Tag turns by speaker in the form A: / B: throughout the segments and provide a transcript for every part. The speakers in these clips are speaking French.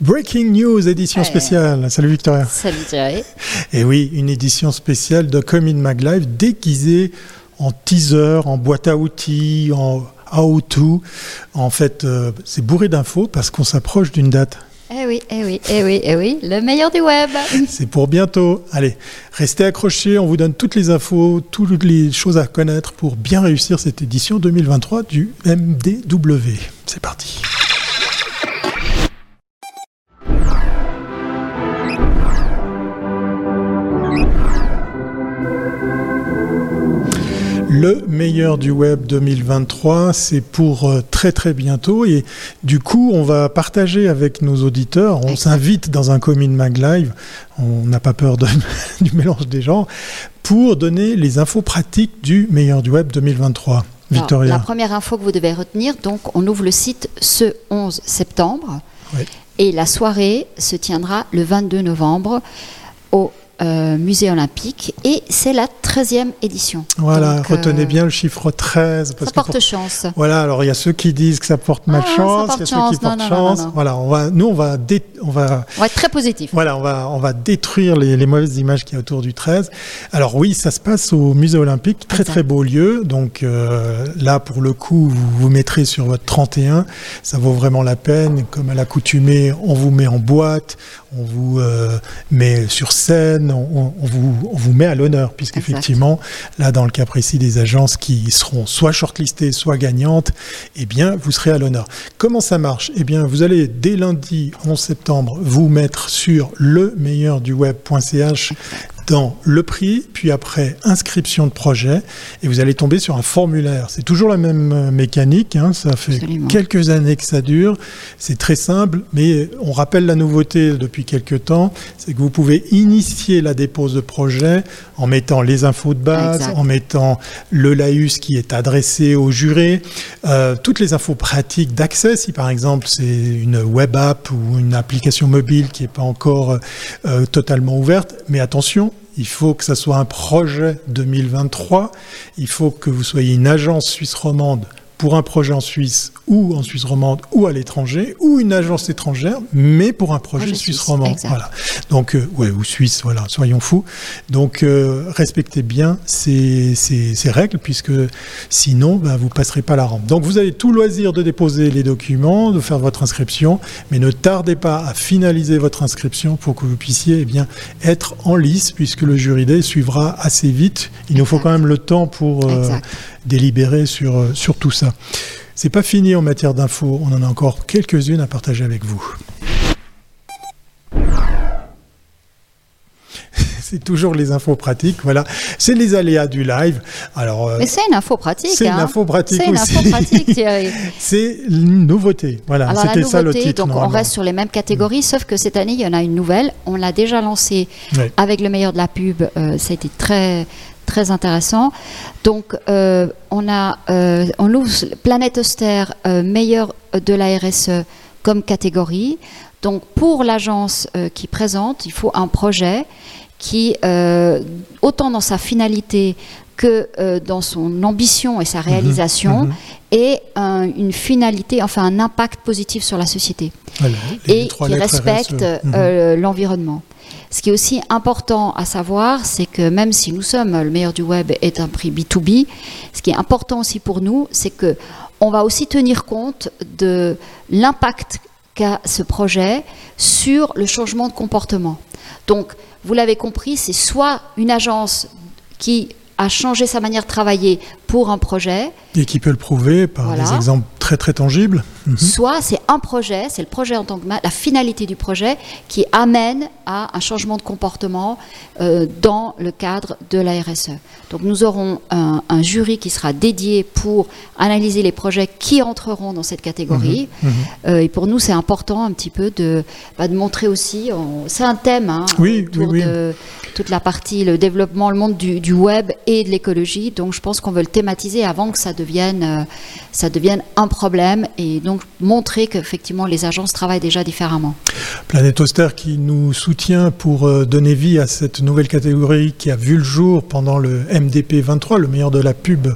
A: Breaking News, édition spéciale. Salut Victoria.
B: Salut Thierry.
A: Et oui, une édition spéciale de Comin Mag Live déguisée en teaser, en boîte à outils, en how-to. En fait, euh, c'est bourré d'infos parce qu'on s'approche d'une date.
B: Eh oui, eh oui, eh oui, eh oui, le meilleur du web.
A: C'est pour bientôt. Allez, restez accrochés, on vous donne toutes les infos, toutes les choses à connaître pour bien réussir cette édition 2023 du MDW. C'est parti. Le meilleur du web 2023, c'est pour euh, très très bientôt et du coup on va partager avec nos auditeurs, on s'invite dans un Commune Mag Live, on n'a pas peur de, du mélange des gens, pour donner les infos pratiques du meilleur du web 2023. Victoria.
B: la première info que vous devez retenir, donc on ouvre le site ce 11 septembre
A: Oui.
B: et la soirée se tiendra le 22 novembre au euh, musée olympique et c'est la 13e édition.
A: Voilà,
B: Donc,
A: retenez
B: euh,
A: bien le chiffre 13. Parce
B: Ça
A: que
B: porte
A: pour-
B: chance.
A: Voilà, alors il y a ceux qui disent que ça porte
B: Ah,
A: malchance, il y a ceux qui
B: chance.
A: portent
B: Non, non, non,
A: chance.
B: non, non.
A: Voilà, on va, nous on va, dé- on va
B: On va être très positif.
A: Voilà, on va, on va détruire les, les mauvaises images qu'il y a autour du 13. Alors oui, ça se passe au musée olympique, très très beau lieu. Donc euh, là, pour le coup, vous vous mettrez sur votre 31. Ça vaut vraiment la peine. Comme à l'accoutumée, on vous met en boîte, on vous euh, met sur scène, on, on vous, on vous met à l'honneur, puisqu'effectivement, là, dans le cas précis des agences qui seront soit shortlistées, soit gagnantes, eh bien, vous serez à l'honneur. Comment ça marche? Eh bien, vous allez dès lundi 11 septembre vous mettre sur le meilleur du web.ch dans le prix, puis après inscription de projet, et vous allez tomber sur un formulaire. C'est toujours la même euh, mécanique, hein, ça fait
B: Absolument.
A: quelques années que ça dure, c'est très simple, mais on rappelle la nouveauté depuis quelques temps, c'est que vous pouvez initier la dépose de projet en mettant les infos de base,
B: Exact.
A: en mettant le laïus qui est adressé au juré, euh, toutes les infos pratiques d'accès, si par exemple c'est une web app ou une application mobile qui n'est pas encore euh, totalement ouverte, mais attention, il faut que ça soit un projet 2023, il faut que vous soyez une agence suisse romande pour un projet en Suisse ou en Suisse romande ou à l'étranger, ou une agence étrangère, mais pour un projet
B: Projet
A: suisse
B: suisse,
A: romand.
B: exact.
A: Voilà. Donc, euh, ouais, ou suisse, voilà, soyons fous. Donc, euh, respectez bien ces, ces- ces règles, puisque sinon, ben, vous passerez pas la rampe. Donc, vous avez tout loisir de déposer les documents, de faire votre inscription, mais ne tardez pas à finaliser votre inscription pour que vous puissiez eh bien, être en lice, puisque le jury day suivra assez vite. Il nous faut quand même le temps pour euh, délibérer sur, sur tout ça. C'est pas fini en matière d'infos, on en a encore quelques-unes à partager avec vous. C'est toujours les infos pratiques, voilà. C'est les aléas du live. Alors, euh,
B: Mais c'est une info pratique.
A: c'est une
B: hein.
A: info pratique
B: C'est une
A: aussi.
B: info pratique, Thierry.
A: c'est une nouveauté. Voilà,
B: Alors la
A: c'était ça le
B: nouveauté,
A: titre.
B: donc on reste sur les mêmes catégories, sauf que cette année il y en a une nouvelle. On l'a déjà lancée avec le meilleur de la pub. euh, ça a été très très intéressant. Donc euh, on a euh, on ouvre Planète Austère euh, meilleur de la RSE comme catégorie. Donc pour l'agence euh, qui présente, il faut un projet qui, euh, autant dans sa finalité que euh, dans son ambition et sa réalisation,
A: mhm.
B: ait un- une finalité, enfin un impact positif sur la société
A: Voilà,
B: et qui respecte.
A: Mhm.
B: l'environnement. Ce qui est aussi important à savoir, c'est que même si nous sommes le meilleur du web est un prix B2B, ce qui est important aussi pour nous, c'est que on va aussi tenir compte de l'impact ce projet sur le changement de comportement. Donc, vous l'avez compris, c'est soit une agence qui a changé sa manière de travailler pour un projet,
A: Et qui peut le prouver par
B: Voilà.
A: des exemples très très tangibles. Mhm.
B: soit c'est un projet, c'est le projet en tant que la finalité du projet qui amène à un changement de comportement euh, dans le cadre de la RSE. Donc nous aurons un, un jury qui sera dédié pour analyser les projets qui entreront dans cette catégorie.
A: Mhm.
B: Euh, et pour nous, c'est important un petit peu de, bah, de montrer aussi, c'est un thème hein,
A: Oui,
B: autour
A: oui, oui.
B: de toute la partie, le développement, le monde du, du web et de l'écologie. Donc je pense qu'on veut le thématiser avant que ça devienne, euh, ça devienne un problème et donc montrer qu'effectivement les agences travaillent déjà différemment.
A: Planète Auster qui nous soutient pour euh, donner vie à cette nouvelle catégorie qui a vu le jour pendant le MDP 23, le meilleur de la pub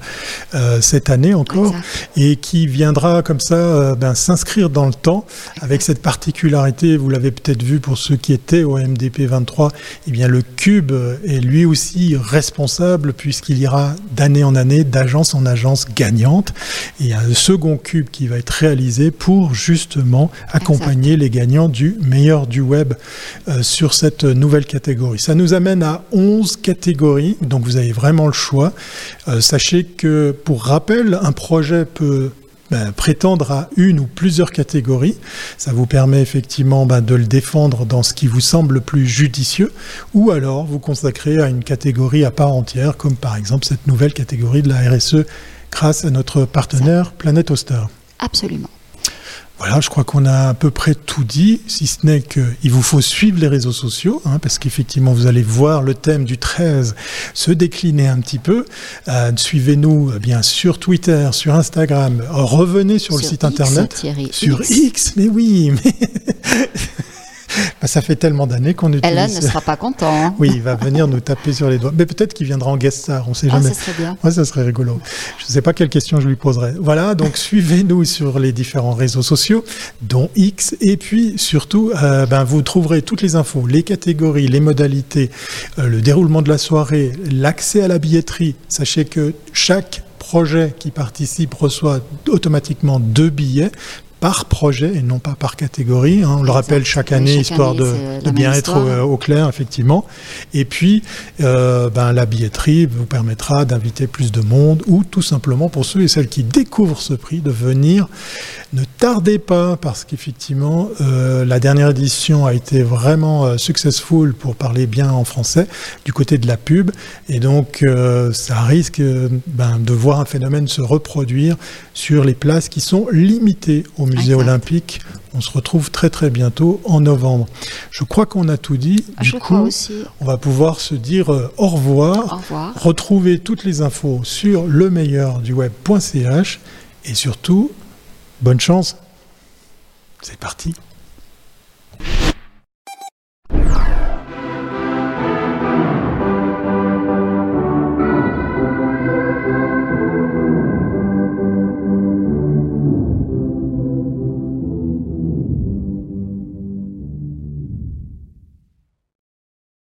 A: euh, cette année encore, et qui viendra comme ça ben, s'inscrire dans le temps avec cette particularité, vous l'avez peut-être vu pour ceux qui étaient au MDP 23, eh bien le cube est lui aussi responsable puisqu'il ira d'année en année, d'agence en agence gagnante. Et il y a un second cube qui va être réalisé pour justement accompagner les gagnants du meilleur du web euh, sur cette nouvelle catégorie. Ça nous amène à 11 catégories, donc vous avez vraiment le choix. Euh, sachez que pour rappel, un projet peut ben, prétendre à une ou plusieurs catégories. Ça vous permet effectivement ben, de le défendre dans ce qui vous semble le plus judicieux, ou alors vous consacrer à une catégorie à part entière, comme par exemple cette nouvelle catégorie de la RSE grâce à notre partenaire Planète Oster.
B: Absolument.
A: Voilà, je crois qu'on a à peu près tout dit, si ce n'est qu'il vous faut suivre les réseaux sociaux, hein, parce qu'effectivement, vous allez voir le thème du 13 se décliner un petit peu. Euh, suivez-nous eh bien sur Twitter, sur Instagram, revenez sur, le site internet.
B: Sur
A: X, mais oui, mais bah, ça fait tellement d'années qu'on utilise.
B: Ellen ne sera pas content. Hein.
A: oui, il va venir nous taper sur les doigts. Mais peut-être qu'il viendra en guest star, on ne sait ah, jamais.
B: Ça serait bien.
A: Ouais, ça serait rigolo. Je ne sais pas quelle question je lui poserai. Voilà, donc suivez-nous sur les différents réseaux sociaux, dont X. Et puis surtout, euh, ben, vous trouverez toutes les infos, les catégories, les modalités, euh, le déroulement de la soirée, l'accès à la billetterie. Sachez que chaque projet qui participe reçoit automatiquement deux billets par projet et non pas par catégorie. Hein. On le rappelle chaque année, histoire de, bien être au, clair, effectivement. Et puis, euh, ben, la billetterie vous permettra d'inviter plus de monde ou tout simplement pour ceux et celles qui découvrent ce prix de venir. Ne tardez pas parce qu'effectivement, euh, la dernière édition a été vraiment euh, successful pour parler bien en français du côté de la pub. Et donc, ça risque ben, de voir un phénomène se reproduire sur les places qui sont limitées au musée olympique. On se retrouve très très bientôt en novembre. Je crois qu'on a tout dit.
B: Ah, du coup,
A: on va pouvoir se dire euh, au, revoir,
B: au revoir.
A: Retrouver toutes les infos sur le meilleur du web.ch et surtout, bonne chance. C'est parti.